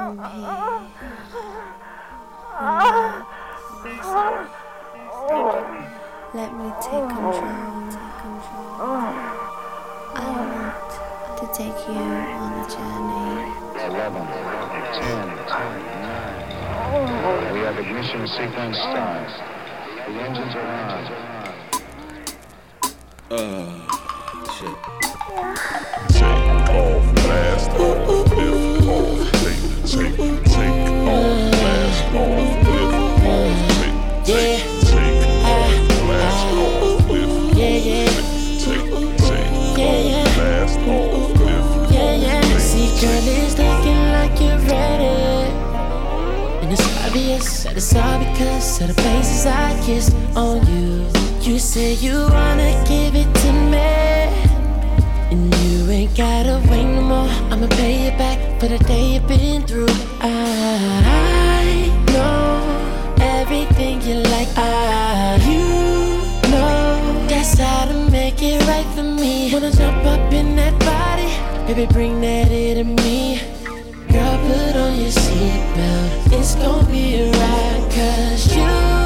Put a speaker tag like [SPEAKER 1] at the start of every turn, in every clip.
[SPEAKER 1] from here. Relax. Let me take control. I want to take you on a journey.
[SPEAKER 2] 11, 10, 9. We have ignition sequence start. The engines are on.
[SPEAKER 3] Uh, shit.
[SPEAKER 4] You wanna give it to me. Ain't gotta wait no more. I'ma pay you back for the day you've been through. I know everything you like. I, you know that's how to make it right for me. Wanna jump up in that body, baby, bring that here to me. Girl, put on your seatbelt. It's gonna be a cause you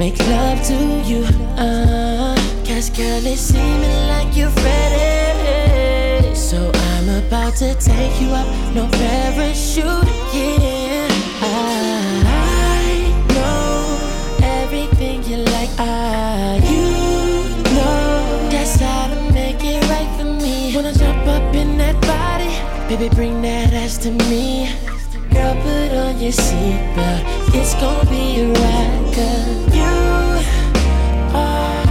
[SPEAKER 4] make love to you. Uh, Cause girl, it's seeming like you're ready. So I'm about to take you up, no parachute, yeah. I know everything you like. I, you know that's how to make it right for me. Wanna jump up in that body, baby, bring that ass to me. Your seatbelt. It's gonna be a ride, 'cause you are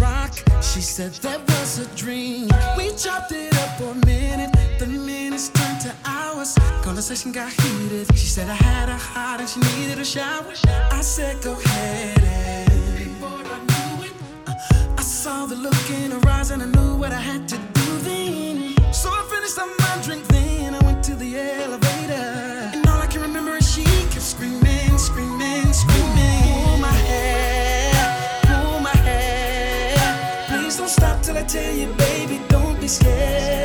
[SPEAKER 5] rock. She said that was a dream. We chopped it up for a minute. The minutes turned to hours. Conversation got heated. She said I had a heart and she needed a shower. I said go ahead and. Before I knew it, uh, I saw the look in her eyes and I knew what I had to do then. So I finished up my drink then. I went to the elevator. And all I can remember is she kept screaming, screaming. esquecer.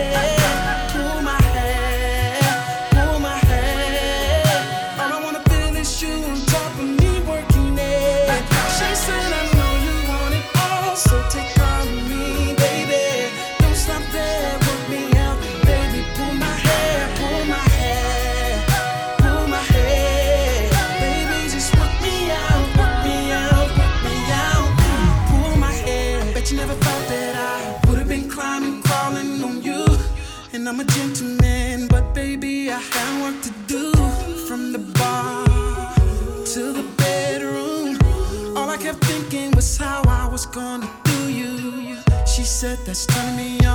[SPEAKER 5] it's turning me on.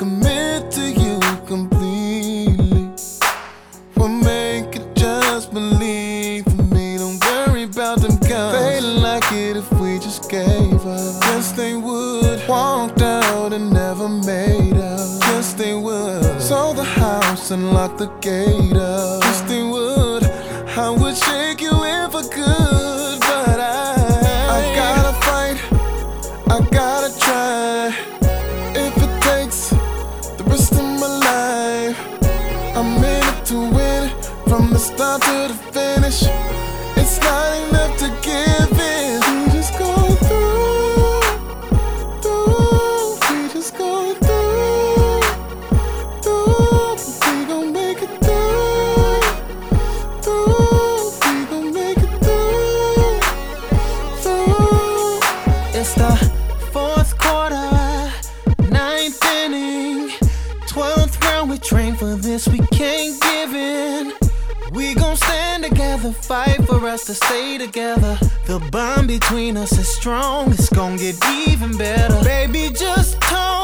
[SPEAKER 6] commit to you completely. We'll make it just believe in me. Don't worry about them guns. They like it if we just gave up. Yes, they would. Walked out and never made up. Yes, they would. Sold the house and locked the gate up. to
[SPEAKER 7] stay together. The bond between us is strong, it's gonna get even better. Baby, just tone.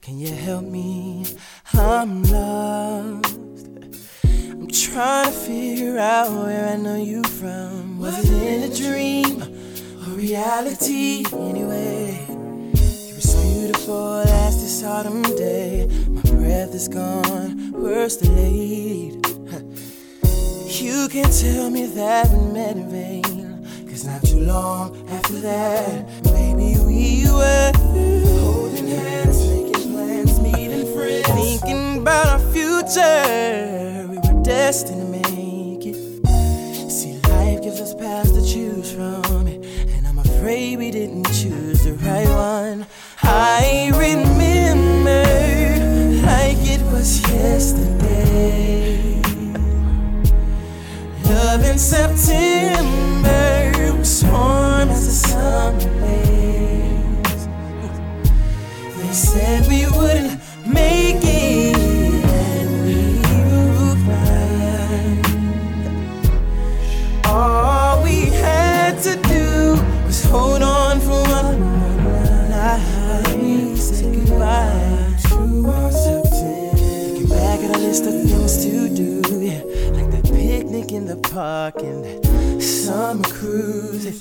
[SPEAKER 7] Can you help me? I'm lost. I'm trying to figure out where I know you from. Was it in a dream or reality? Anyway, you was beautiful as this autumn day. My breath is gone, worse delayed. You can't tell me that we met in vain. Cause not too
[SPEAKER 8] long after that, Maybe we were holding hands, making plans, meeting friends, thinking about our future. We were destined to make it. See, life gives us paths to choose from, and I'm afraid we didn't choose the right one. I remember like it was yesterday. Love in September said we wouldn't picnic in the park and summer cruise.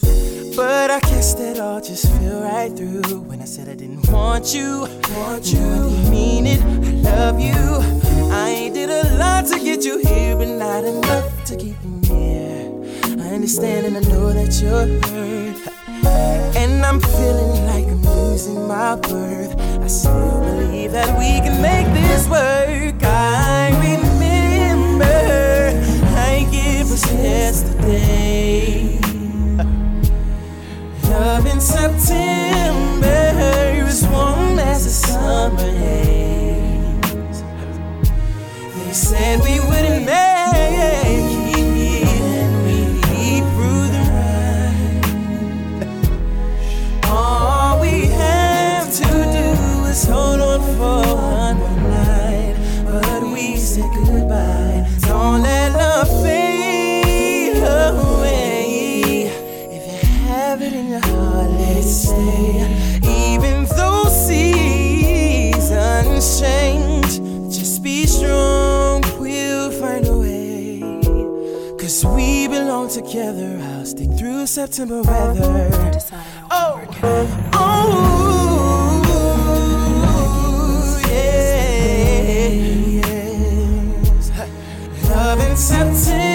[SPEAKER 8] But I guess that all just fell right through when I said I didn't want you. Want you? I didn't mean it. I love you. I did a lot to get you here, but not enough to keep you near. I understand and I know that you're hurt. And I'm feeling like I'm losing my worth. I still believe that we can make this work. I was yesterday. Love in September was warm as a summer haze. They said we wouldn't make Cause we belong together. I'll stick through September weather. Oh, oh, yeah, yes. Love in September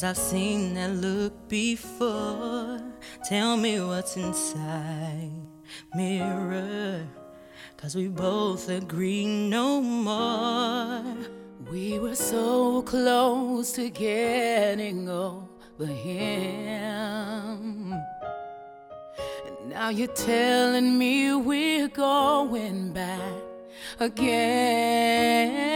[SPEAKER 9] Cause I've seen that look before. Tell me what's inside, mirror. Cause we both agree no more.
[SPEAKER 10] We were so close to getting over him. And now you're telling me we're going back again.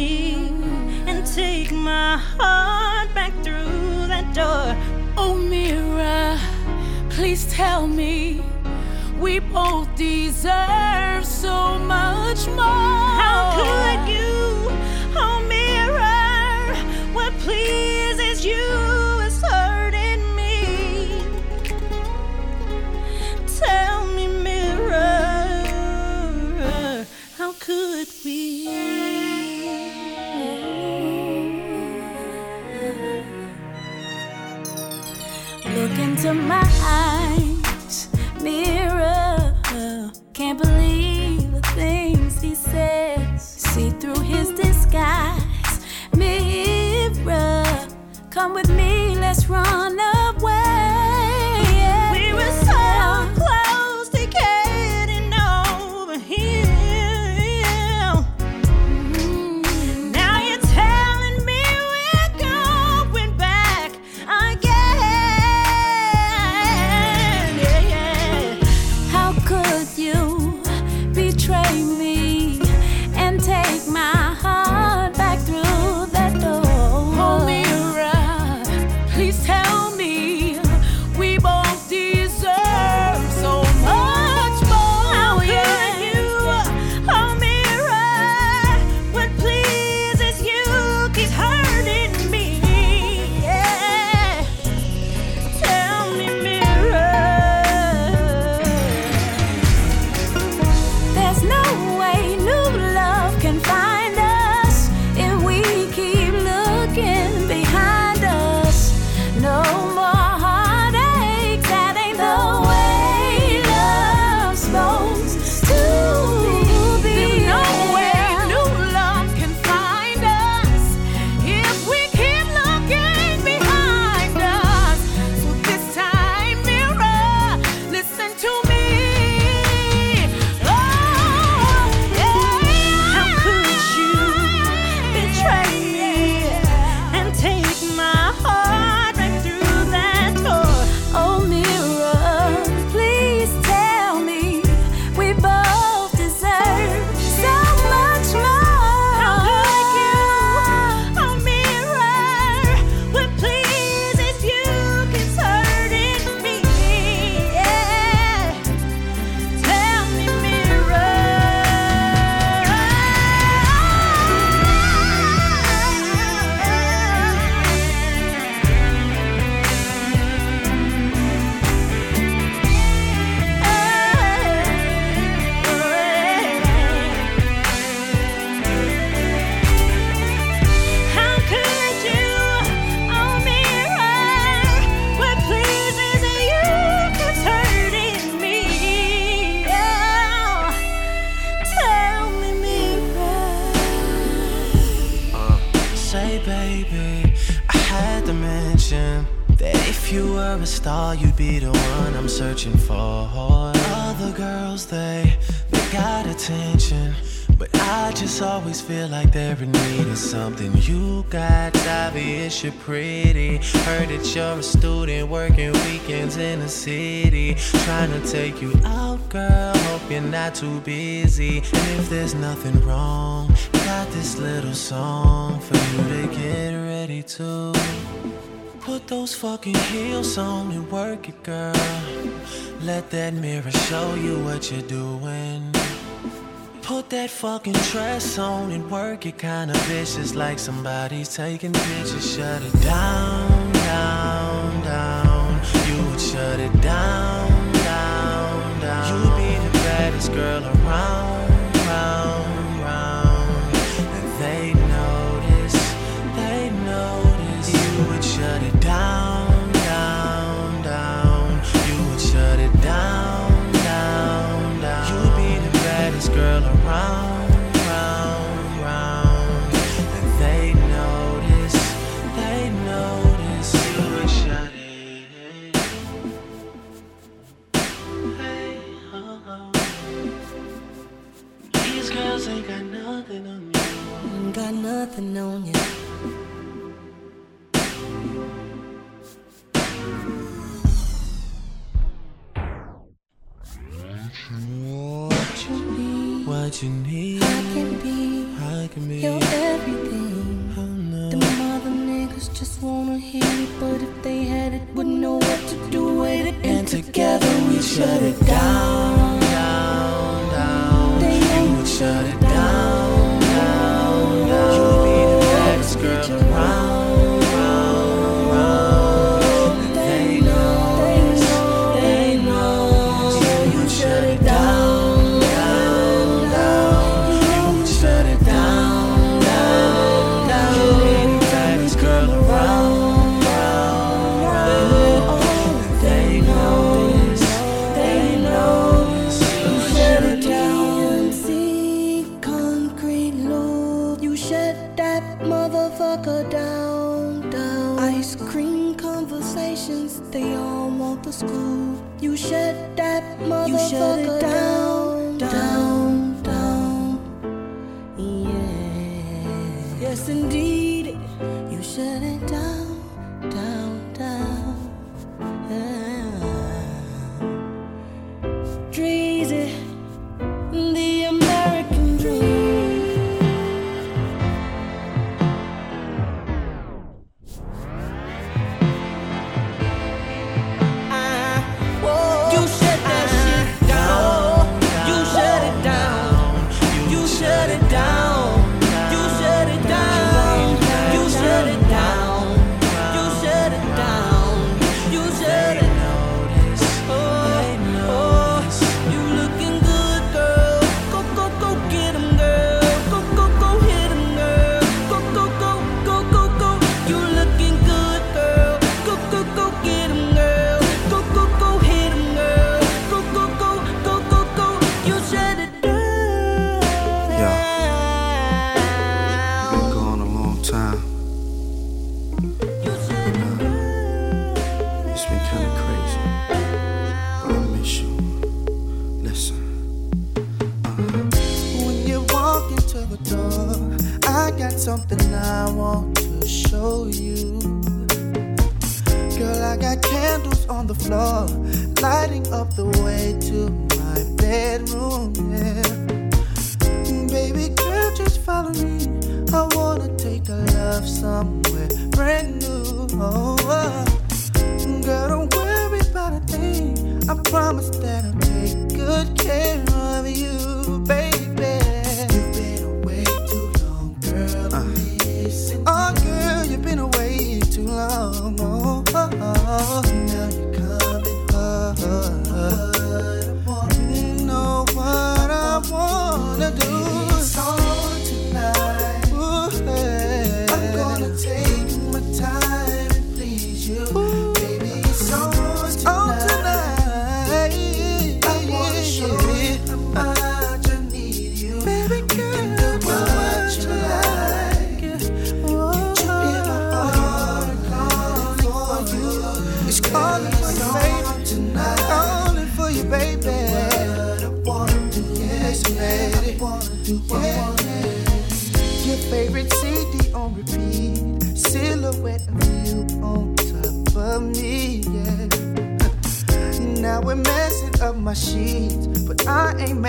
[SPEAKER 9] Me and take my heart back through that door?
[SPEAKER 10] Oh, Mira, please tell me we both deserve so much more.
[SPEAKER 9] How could you, oh mirror, what pleases you
[SPEAKER 11] To my eyes, mirror. Can't believe the things he says. See through his disguise, mirror.
[SPEAKER 12] Come with me, let's run away. just feel like they're in need of something. You got obvious, you're pretty. Heard that you're a student working weekends in the city. Trying to take you out, girl. Hope you're not too busy. And if there's nothing wrong, got this little song for you to get ready to. Put those fucking heels on and work it, girl. Let that mirror show you what you're doing. Put that fucking dress on and work it kinda vicious like somebody's taking pictures. Shut it down, down, down. You would shut it down, down, down. You'd be the baddest girl around. nothing on you. What you need? What you need?
[SPEAKER 4] I can be.
[SPEAKER 12] I can be.
[SPEAKER 4] Your everything.
[SPEAKER 12] Oh no.
[SPEAKER 4] The mother niggas just wanna hear it, but if they had it, wouldn't know what to do with it.
[SPEAKER 12] And together we shut it down, down, down. They would shut it down.
[SPEAKER 13] time.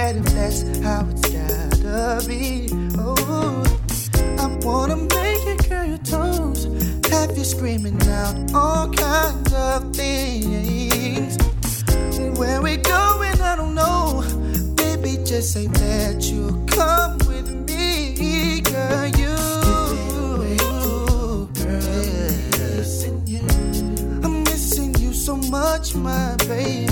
[SPEAKER 13] mad if that's how it's gotta be. Oh, I wanna make you curl your toes, have you screaming out all kinds of things. Where we going, I don't know. Baby, just say that you come with me, girl. You. Girl, yeah. I'm missing you so much, my baby.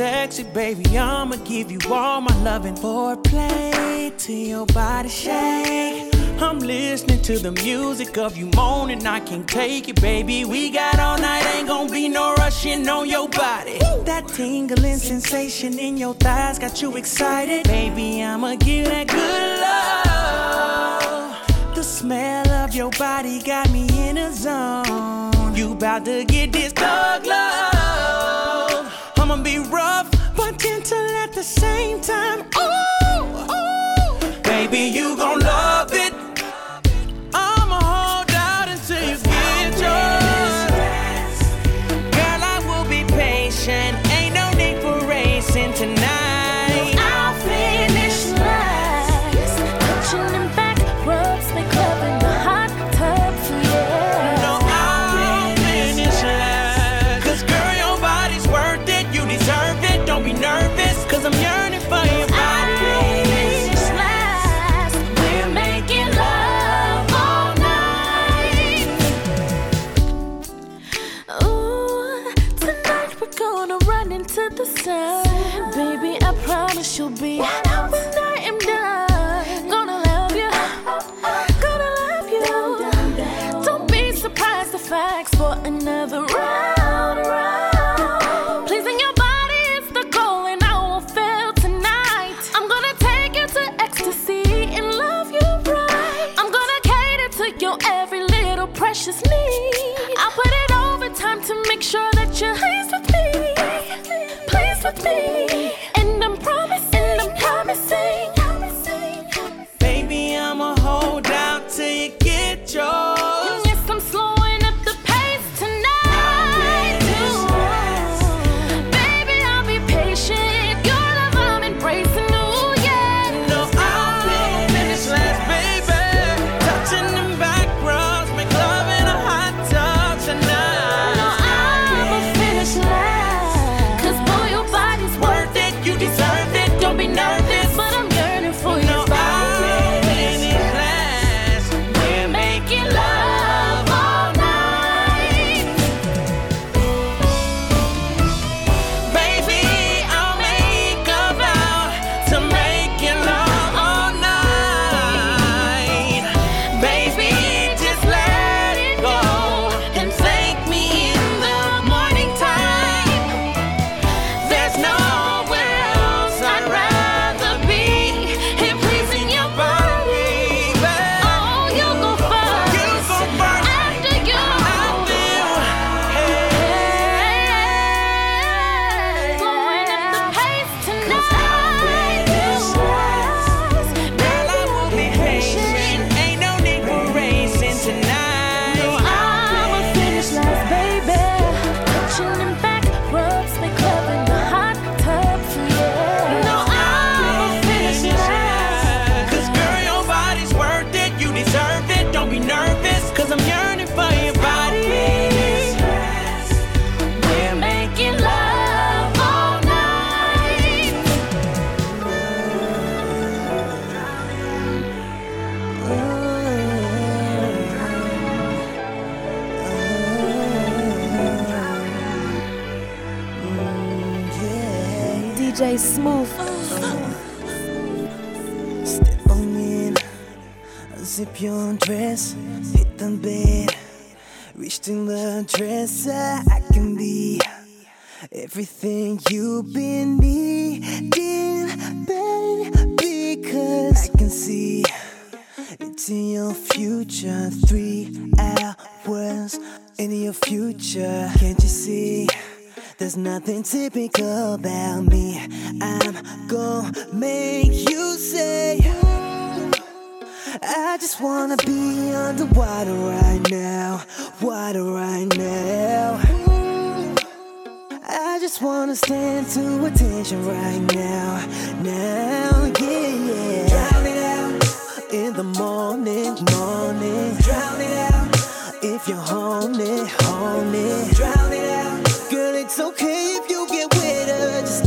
[SPEAKER 8] sexy, baby. I'ma give you all my loving foreplay to your body shake. I'm listening to the music of you moaning. I can't take it, baby. We got all night, ain't gonna be no rushing on your body. That tingling sensation in your thighs got you excited, baby. I'ma give that good love. The smell of your body got me in a zone. You about to get this thug love
[SPEAKER 11] gonna be
[SPEAKER 14] rough. Dress, hit the bed, reach to the dresser. I can be everything you've been needing, baby. Cause I can see it's in your future. Three hours in your future. Can't you see? There's nothing typical about me. I'm gonna make you say, I just wanna be underwater right now, water right now. I just wanna stand to attention right now, now, yeah, yeah. Drown it out in the morning, morning. Drown it out if you're horny, horny. Drown it out, girl. It's okay if you get wetter. Just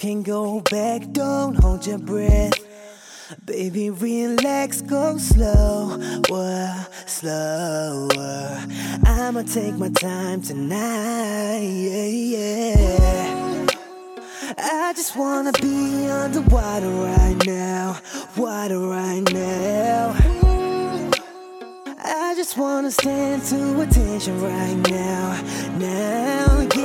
[SPEAKER 14] can go back. Don't hold your breath. Baby, relax, go slower, slower. I'ma take my time tonight, yeah, yeah. I just wanna be underwater right now, water right now. I just wanna stand to attention right now, now, yeah.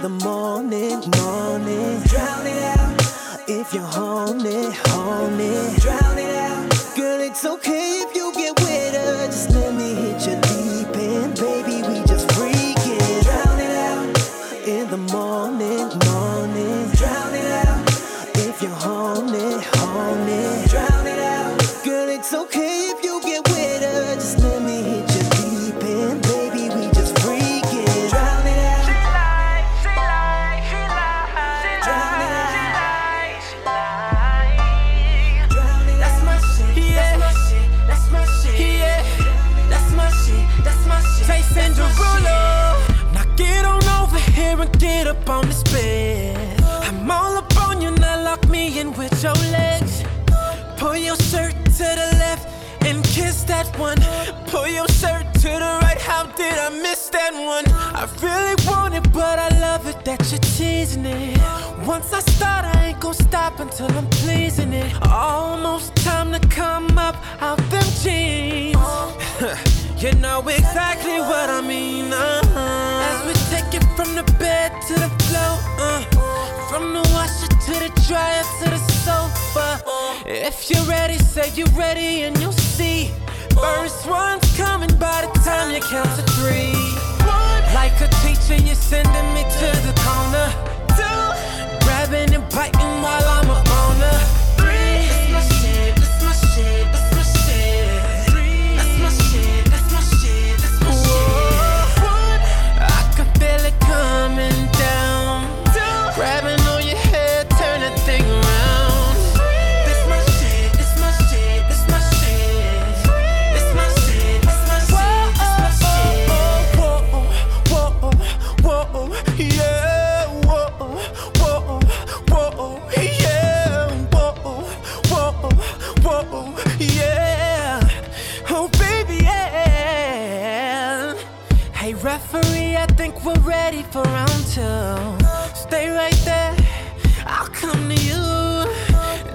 [SPEAKER 14] The morning, morning. Drown it out if you're horny, horny. Drown it out, girl. It's okay
[SPEAKER 7] that one. Pull your shirt to the right. How did I miss that one? I really want it, but I love it that you're teasing it. Once I start, I ain't gon' stop until I'm pleasing it. Almost time to come up out them jeans. you know exactly what I mean. Uh-huh. As we take it from the bed to the floor, uh, from the washer to the dryer to the sofa. If you're ready, say you're ready, and you'll see. First one's coming by the time you count to three. Like a teacher, you're sending me to the corner. Two, grabbing and biting while I'm up on ready for round two. Stay right there, I'll come to you.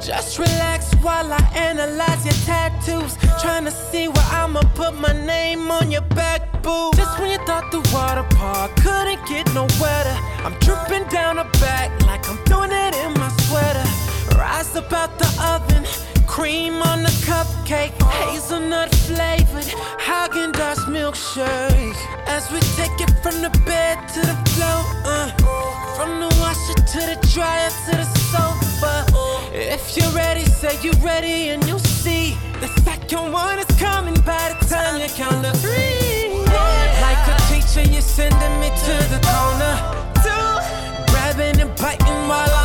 [SPEAKER 7] Just relax while I analyze your tattoos. Trying to see where I'ma put my name on your back, boo. Just when you thought the water park couldn't get no wetter, I'm dripping down the back like I'm doing it in my sweater. Rise up out the oven, cream on the cupcake, hazelnut flavored, Haagen Dazs milkshake. As we take it from the bed to the floor, uh, from the washer to the dryer to the sofa. If you're ready, say you're ready, and you'll see the second one is coming by the time you count to three. Like a teacher, you're sending me to the corner. Two, grabbing and biting while I'm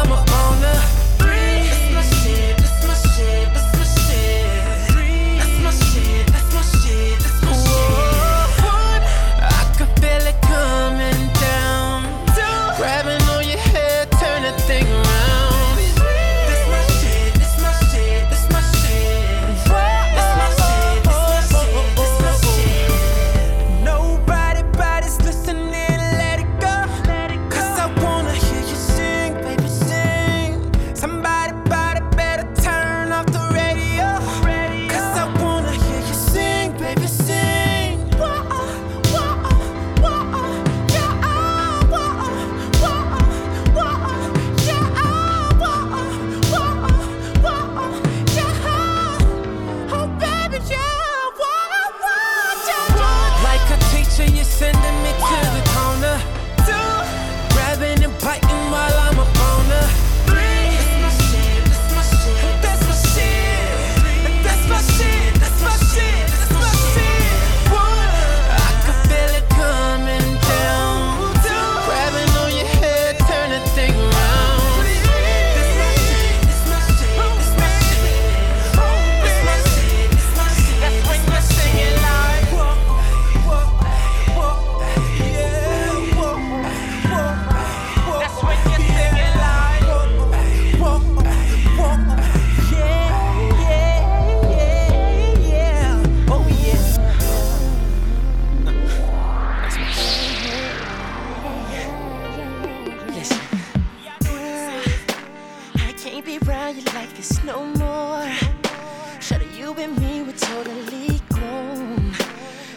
[SPEAKER 15] totally grown.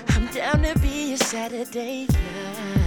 [SPEAKER 15] I'm down to be a Saturday
[SPEAKER 4] love.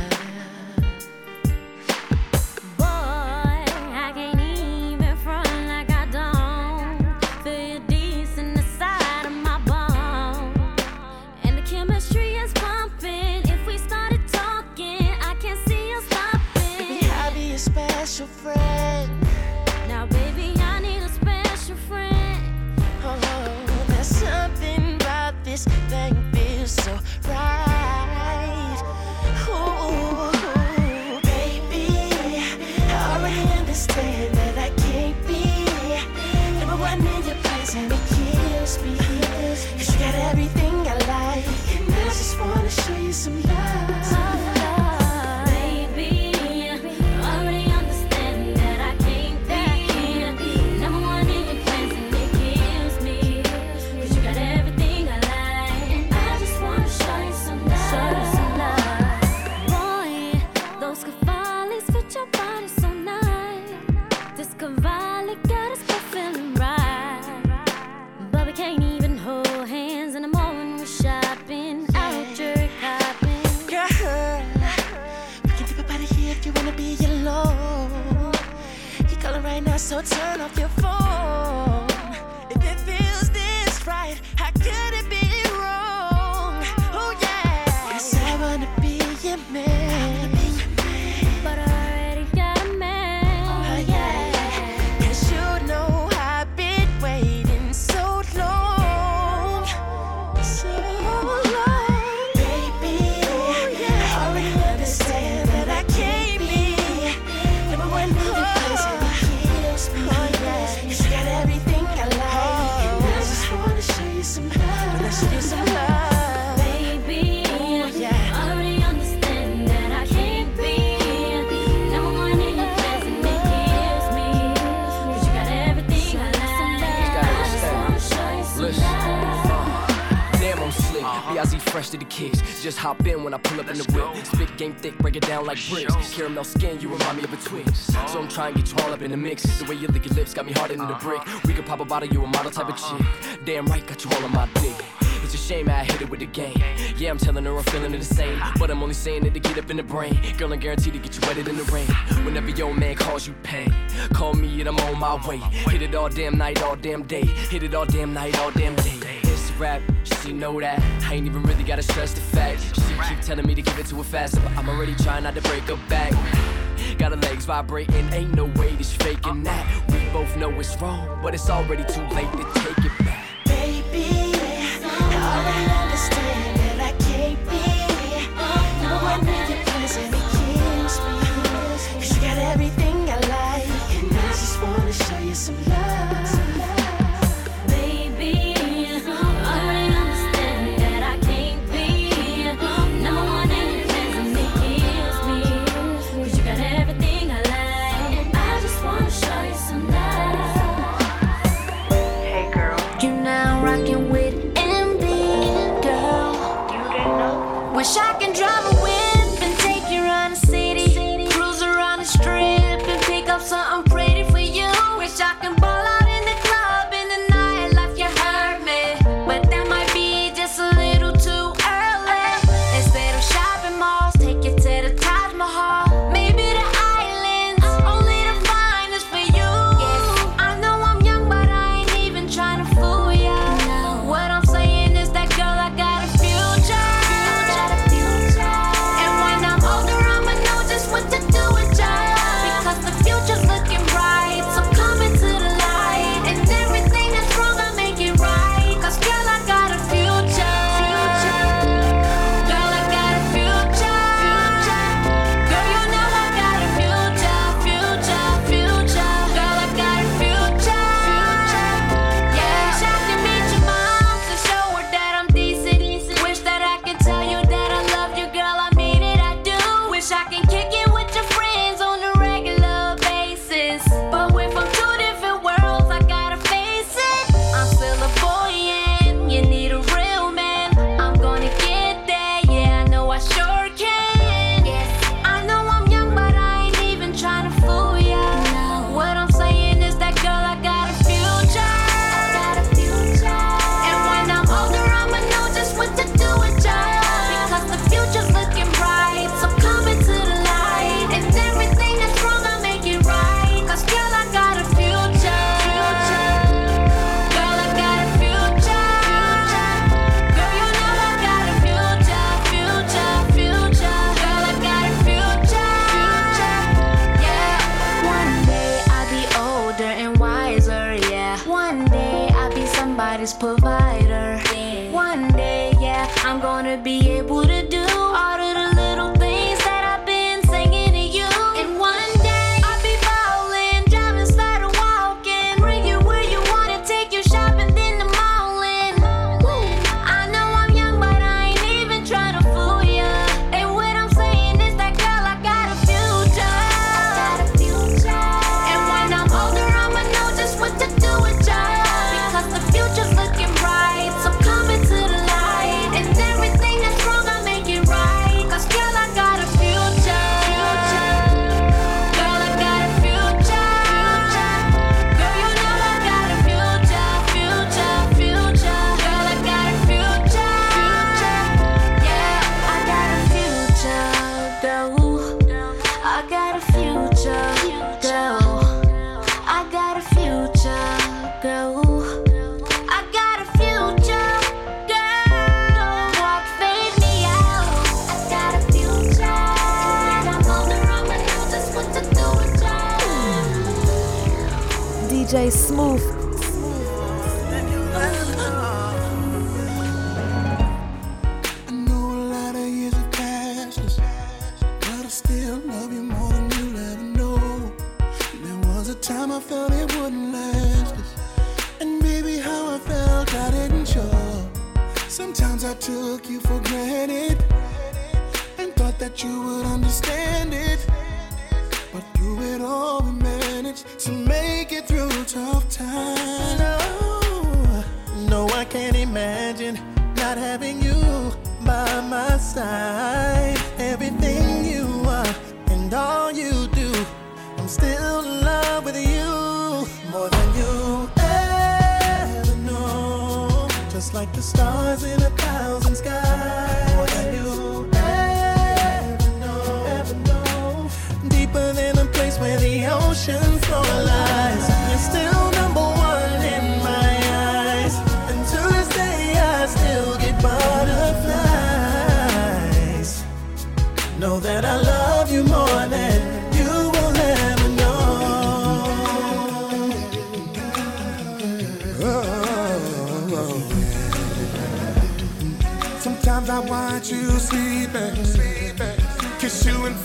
[SPEAKER 16] Bricks. Caramel skin, you remind me of a Twix. So I'm trying to get you all up in the mix. The way you lick your lips got me harder than a brick. We could pop a bottle, you a model type of chick. Damn right, got you all on my dick. It's a shame I hit it with the game. Yeah, I'm telling her I'm feeling it the same. But I'm only saying it to get up in the brain. Girl, I'm guaranteed to get you wetter than the rain. Whenever your man calls you pain, call me and I'm on my way. Hit it all damn night, all damn day. Hit it all damn night, all damn day. Rap, she know that. I ain't even really gotta stress the fact. She keep telling me to give it to her faster, but I'm already trying not to break her back. Got her legs vibrating, ain't no way that faking that. We both know it's wrong, but it's already too late to take it back.
[SPEAKER 15] Baby, understand that I can't be it kills you got everything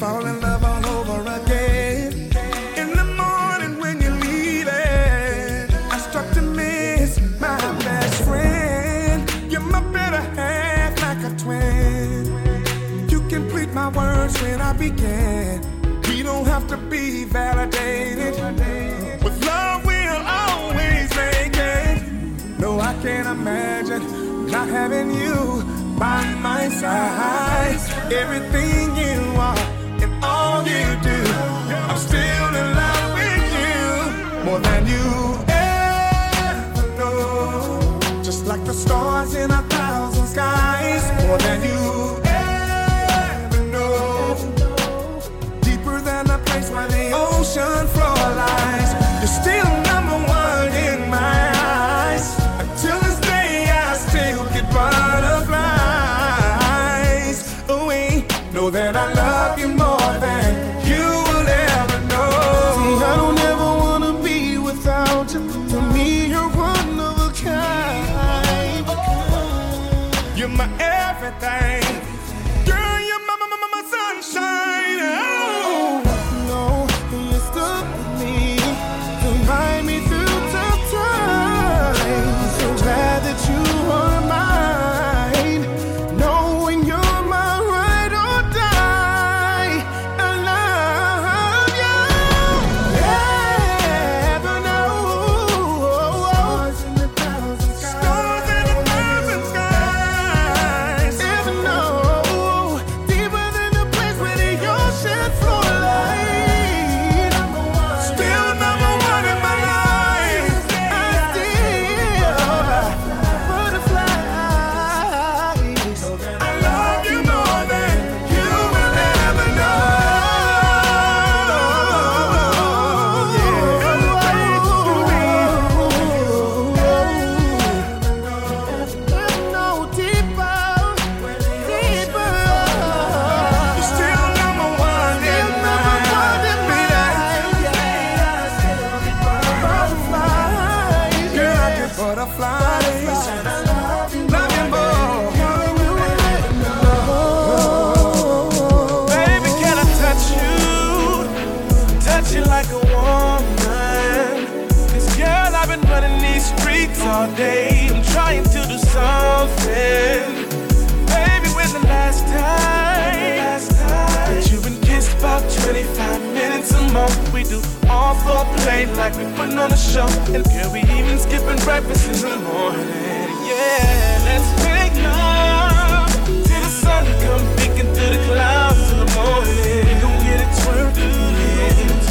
[SPEAKER 17] fall in love all over again. In the morning when you're leaving, I start to miss my best friend. You're my better half, like a twin. You complete my words when I begin. We don't have to be validated. With love, we'll always make it. No, I can't imagine not having you by my side. Everything you
[SPEAKER 8] 25 minutes or more. We do all for play like we putting on a show. And girl, we even skipping breakfast in the morning. Yeah, let's make love till the sun come peeking through the clouds in the morning. We gon' get it twerking.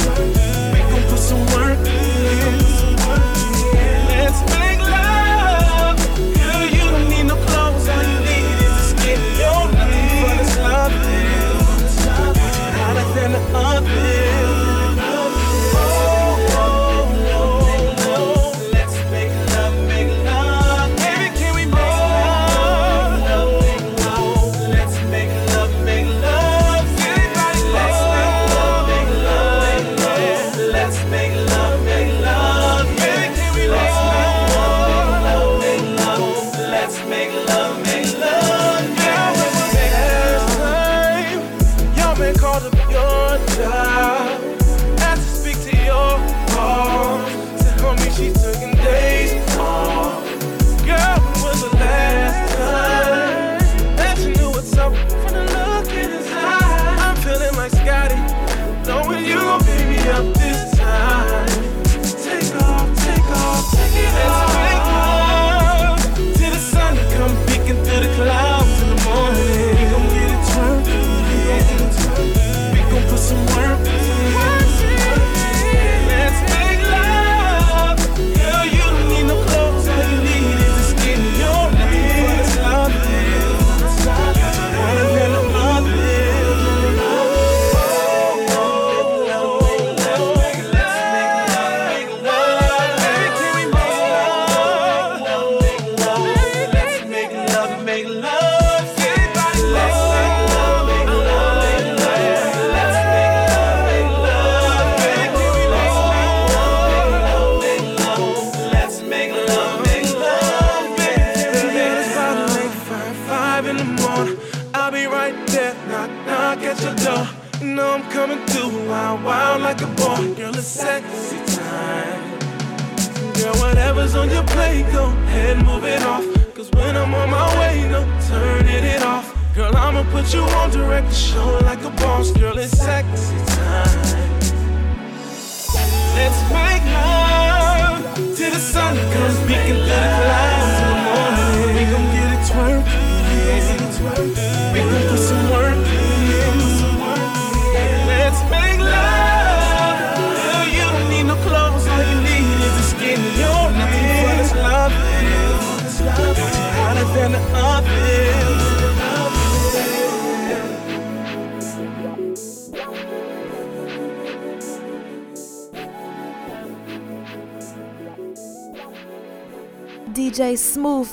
[SPEAKER 8] your door. You know I'm coming through, wild, wild like a boy. Girl, it's sexy time. Girl, whatever's on your plate, go ahead, move it off. Cause when I'm on my way, no turning it off. Girl, I'ma put you on direct the show like a boss. Girl, it's sexy time. Let's make love till the sun comes peeking through the clouds in the morning. We gon' get it twerk. We gon'
[SPEAKER 6] get it twerked. DJ Smooth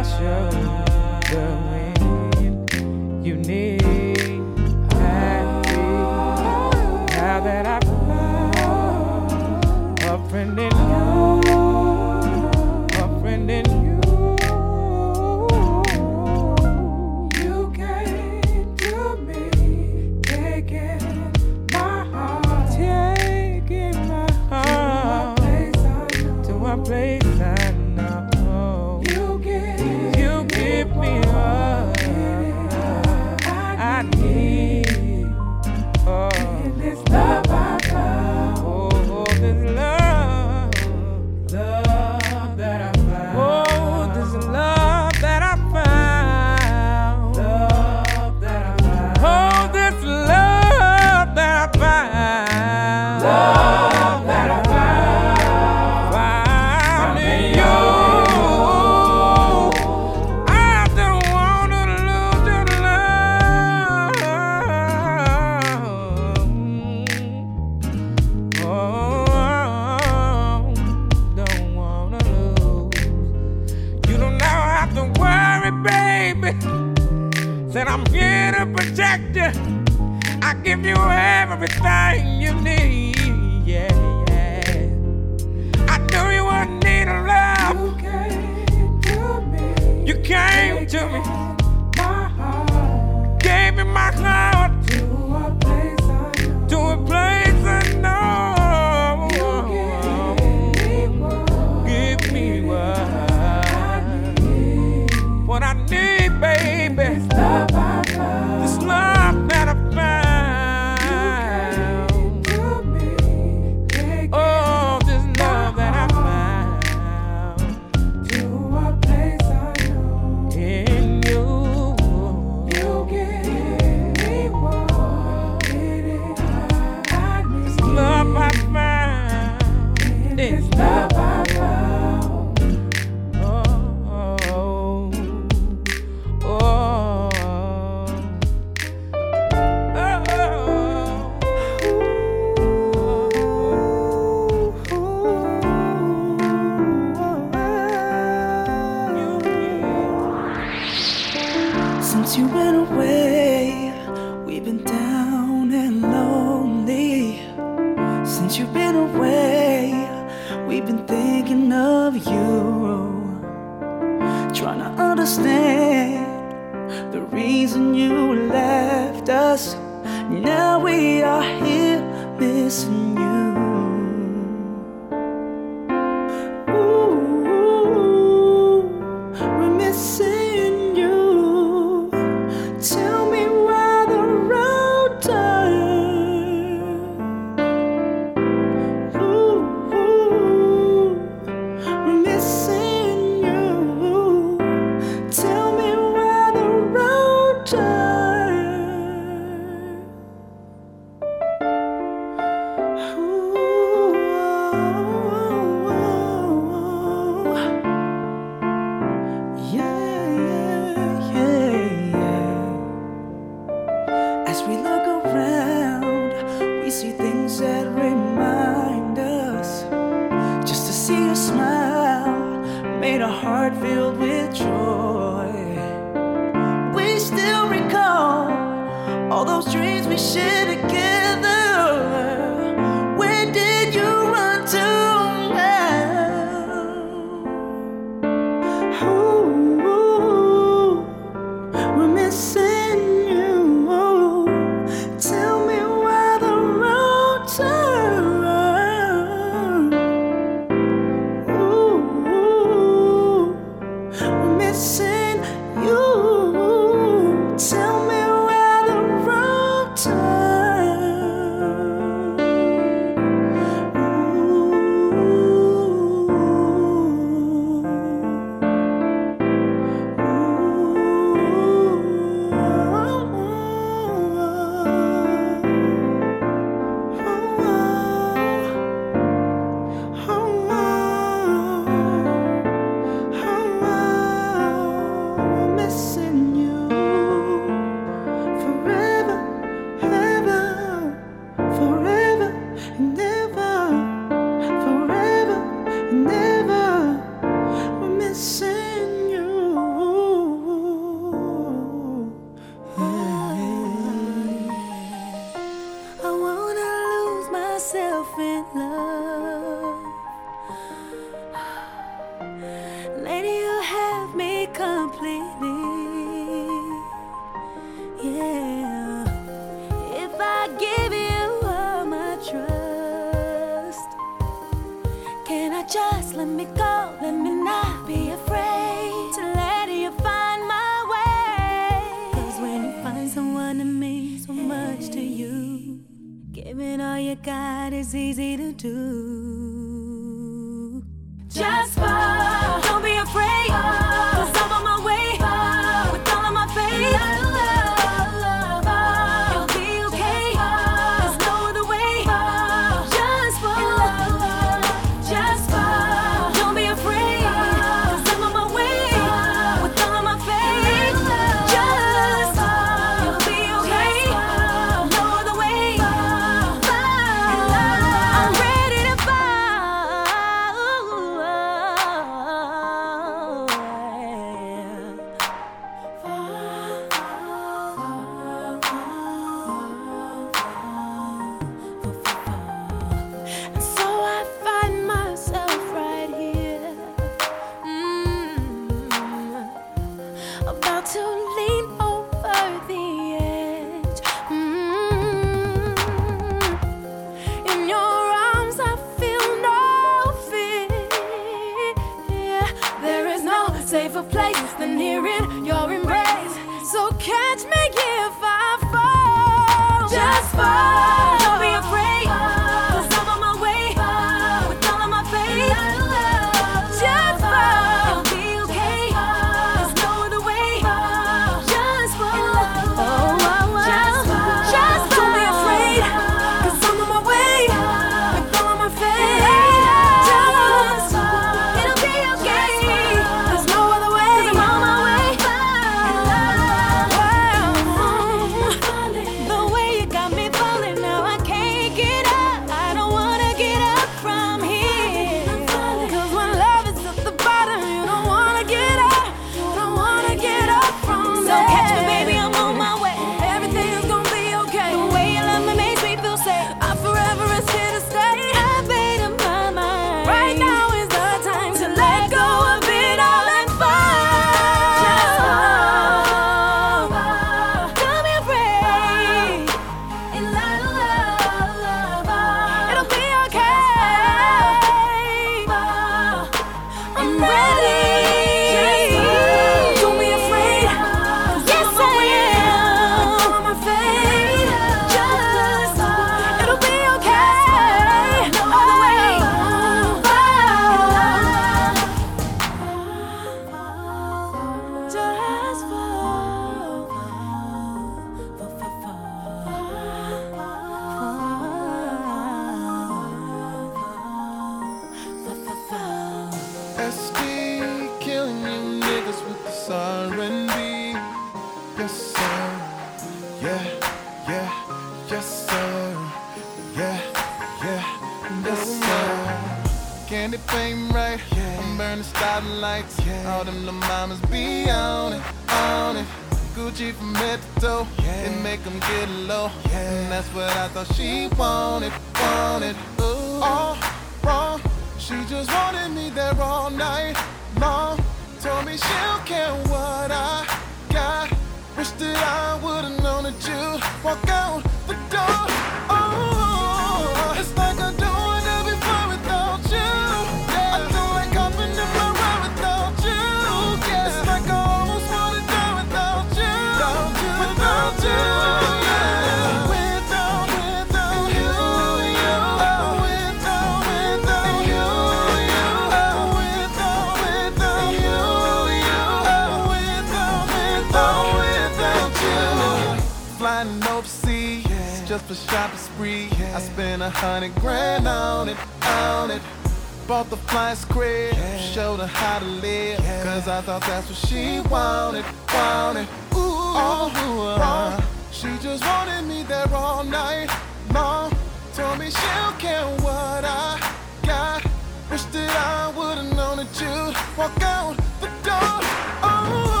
[SPEAKER 6] Showed her how to live, cause I thought that's what she wanted, wanted. Ooh, ooh, uh, she just wanted me there all night. Mom told me she don't care what I got. Wish that I would've known that you'd walk out the door. Oh.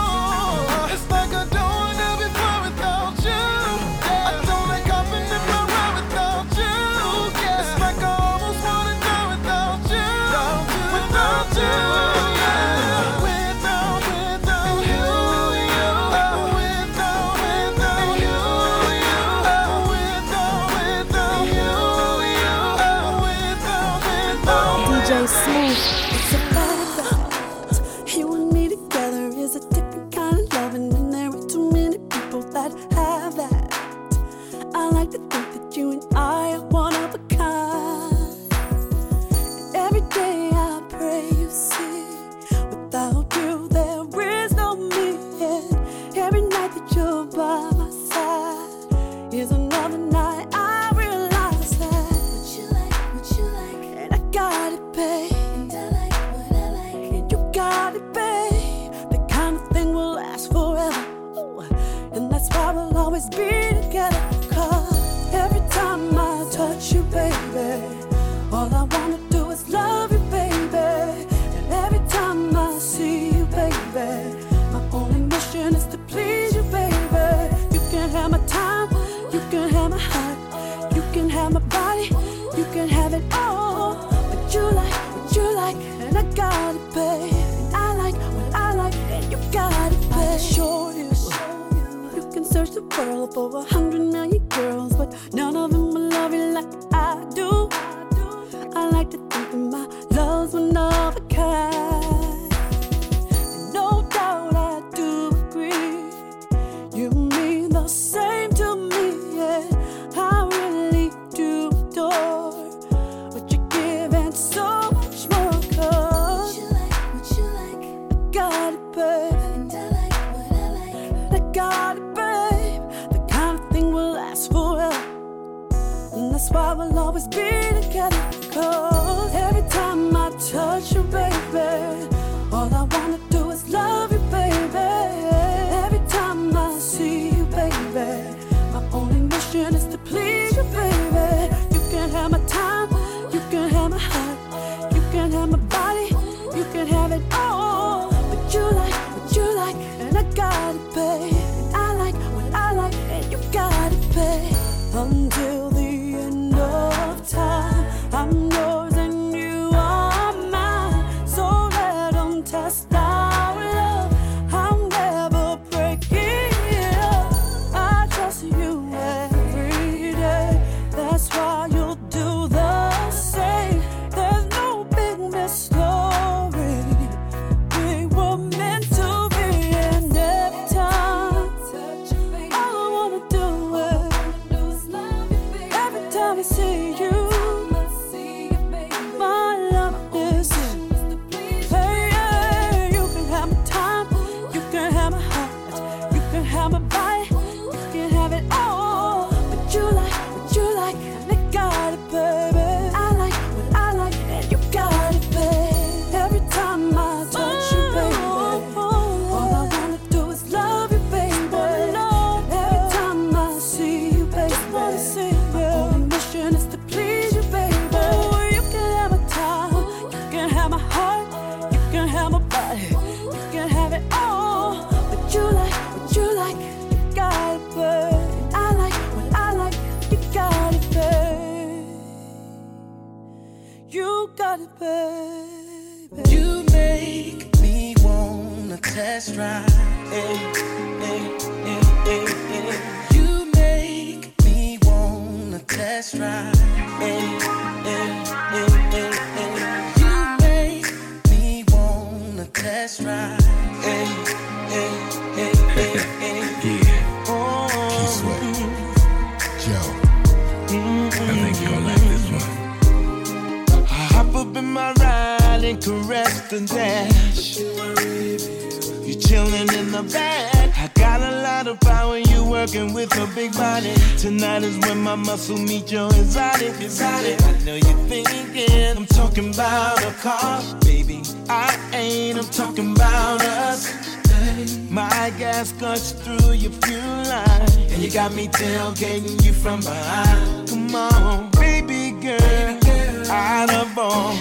[SPEAKER 18] Out of all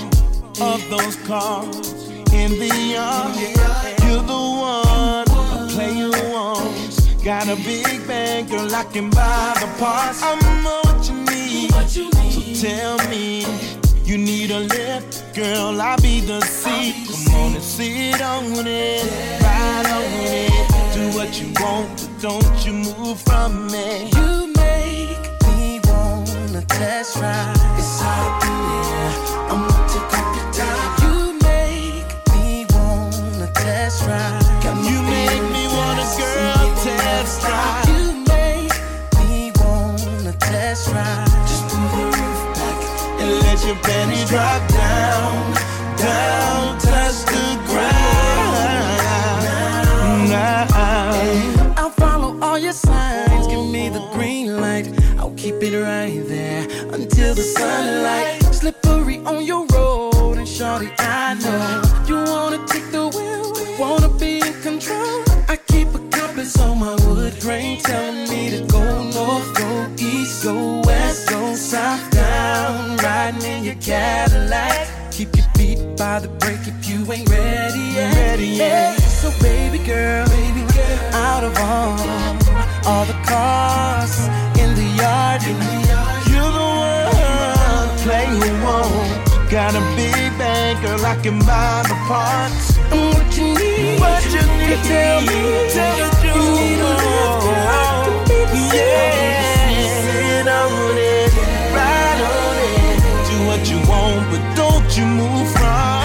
[SPEAKER 18] of those cards in the yard, you're the one I play you on. Got a big bang, girl, I can buy the parts. I'm what you need. So tell me, you need a lift, girl, I'll be the seat. Come on and sit on it, ride on it. Do what you want, but don't you move from me.
[SPEAKER 7] That's right. It's all clear. I'm not to copy time. You make me wanna test ride.
[SPEAKER 18] You make me
[SPEAKER 7] wanna
[SPEAKER 18] girl test ride.
[SPEAKER 7] You make me wanna test ride. Just pull the roof back
[SPEAKER 18] and let your panties drop down, down.
[SPEAKER 7] down. keep it right there until the sunlight. Slippery on your road, and shawty, I know you wanna take the wheel, wanna be in control. I keep a compass on my wood grain, telling me to go north, go east, go west, go south, down, riding in your Cadillac. Keep your feet by the brake if you ain't ready yet.
[SPEAKER 18] Ready yet.
[SPEAKER 7] So baby girl, baby girl,
[SPEAKER 18] out of all all the cars the yard. You're the one playing one. Got a big bank, girl, I can buy the parts. And what you need, what you need, you tell me, tell me, you, need a lift, girl, I can be the yeah. Sit on it, ride on it, do what you want, but don't you move from.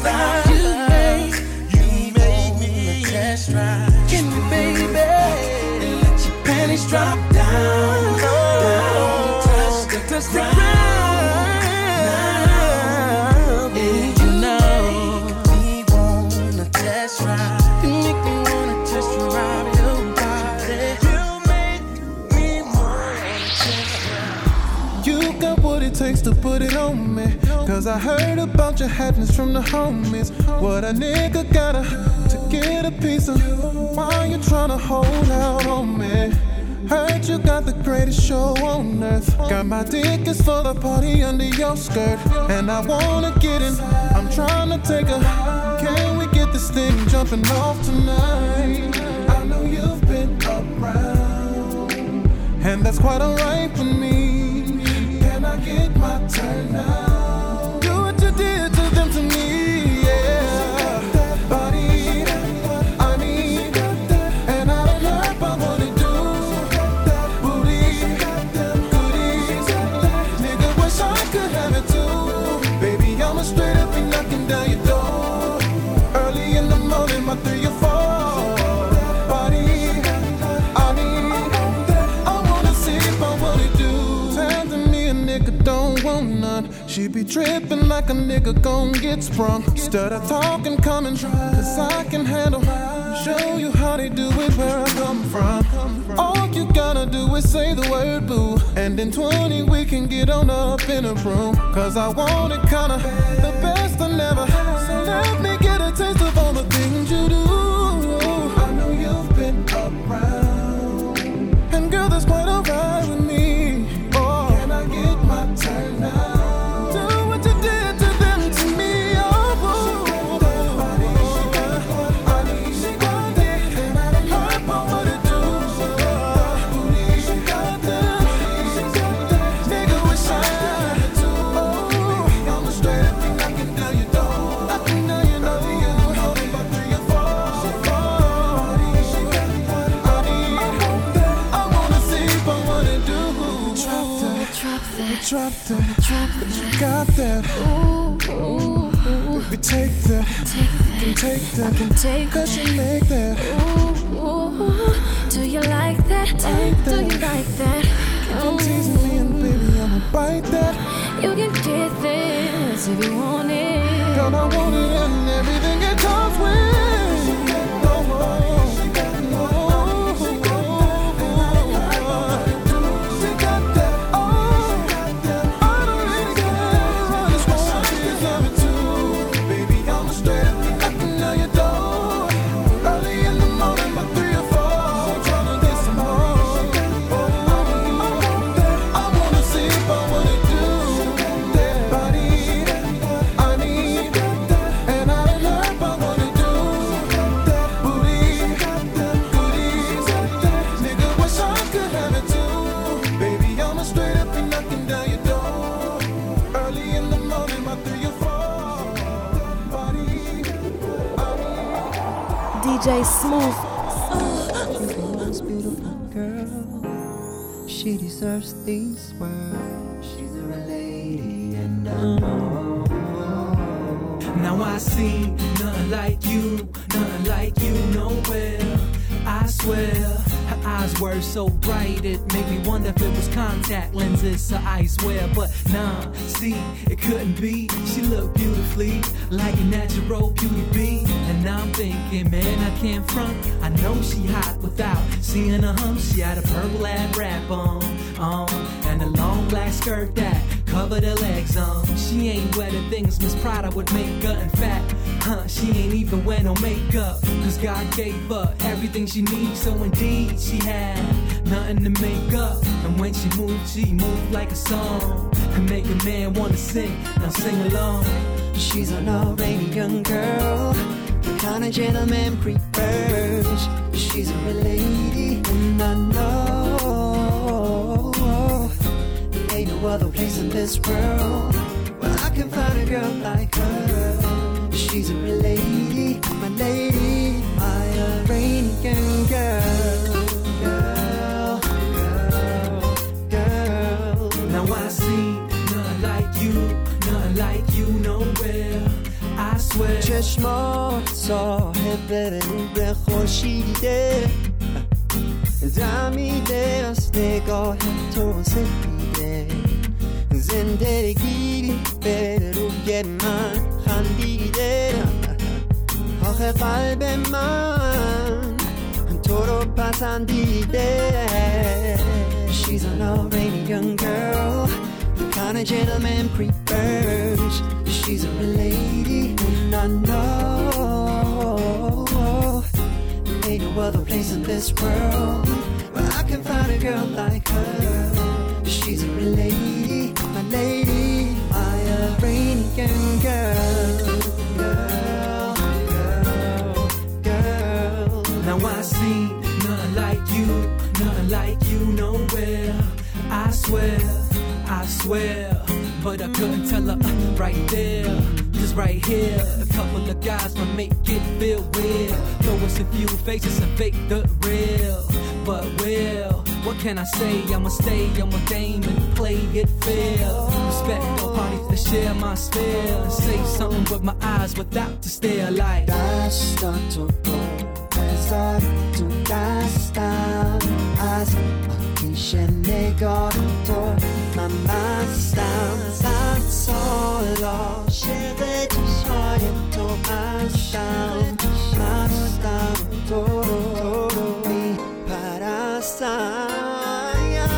[SPEAKER 18] Stop. You make, you make me test drive. Get me, baby, and let your panties drop down. down. Touch the, touch the ground. And you know, me wanna test drive. You make me wanna test drive your body. Make.
[SPEAKER 6] You got what it takes to put it on me. Cause I heard about your happiness from the homies. What a nigga gotta to get a piece of why you tryna hold out on me. Heard you got the greatest show on earth. Got my dick is for the party under your skirt. And I wanna get in. I'm tryna take a. Can we get this thing jumping off tonight? I know you've been around. And that's quite alright for me. Can I get my turn now? Did be tripping like a nigga gon' get sprung. Stutter talking, coming, cause I can handle. Show you how they do it where I come from. All you gotta do is say the word boo. And in 20 we can get on up in a room. Cause I want it kinda the best I never. So let me got that. Ooh, Baby, take that. Take that. Can take that. Can take Cause you make that.
[SPEAKER 11] Ooh, do you like that? Do you like that?
[SPEAKER 6] Keep on teasing me and baby, I'ma bite that.
[SPEAKER 11] You can get this if you want it.
[SPEAKER 6] Girl, I want it
[SPEAKER 19] Smooth.
[SPEAKER 14] She's the most beautiful girl. She deserves these
[SPEAKER 20] so bright, it made me wonder if it was contact lenses or I swear. But nah, see, it couldn't be. She looked beautifully like a natural beauty bee. And I'm thinking, man, I can't front. I know she hot without seeing a hump. She had a purple ad wrap on, on, and a long black skirt that covered her legs on. She ain't wetter things Miss Prada would make her. In fact, huh, she ain't even wear no makeup. Cause God gave her everything she needs. So indeed, she had nothing to make up. And when she moved, she moved like a song. And make a man wanna sing, now sing along.
[SPEAKER 14] She's an Iranian girl, the kind of gentleman prefers. She's a real lady, and I know there ain't no other place in this world where I can find a girl like her. She's a real lady, my lady, my Iranian girl. Girl, girl, girl.
[SPEAKER 20] Now I see nothing like you, nothing like you nowhere. I swear.
[SPEAKER 14] چشمات صاحب نور خورشیده دمیده از نگاه تو سپیده زندگی به روی من خندیده آخه قلب من تو رو پسندیده She's an Iranian girl The kind of gentleman prefers She's a real lady And I know Ain't no other place in this world Where I can find a girl like her She's a real lady My lady My Iranian girl Girl, girl, girl
[SPEAKER 20] Now I see nothing like you, nothing like you nowhere. I swear, I swear, but I couldn't tell her uh, right there. Cause right here, a couple of guys might make it feel weird. Throw us a few faces and fake the real. But well, what can I say? I'ma stay, I'ma game and play it fair. Respect the party to share my sphere. Say something with my eyes without to stay alive.
[SPEAKER 14] I start to go. As I do that style, as I can share my God, for my master, that's so long. Share the joy to my sound, my sound, to Messiah.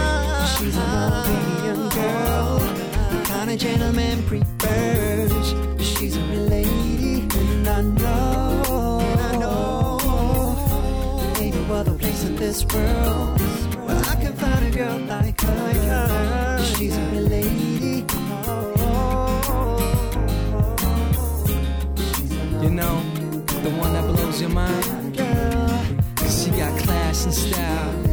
[SPEAKER 14] She's an Albanian girl, the kind of gentleman prefers. She's a real lady, and I know, and I know, ain't no other place in this world where I can find a girl like her. She's a real lady.
[SPEAKER 20] You know, the one that blows your mind. Cause she got class and style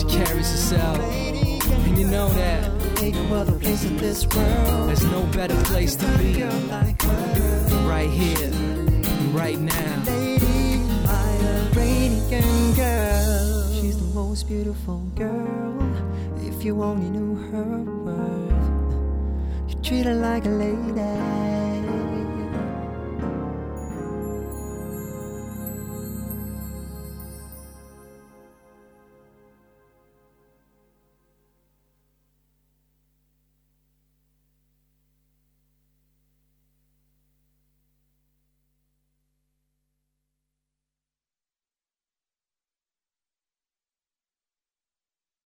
[SPEAKER 20] and the way she carries herself. And you know that
[SPEAKER 14] Ain't no other place in this world
[SPEAKER 20] there's no better place to be than right here, and right now.
[SPEAKER 14] lady, my Iranian girl. She's the most beautiful girl. If you only knew her worth, you treat her like a lady.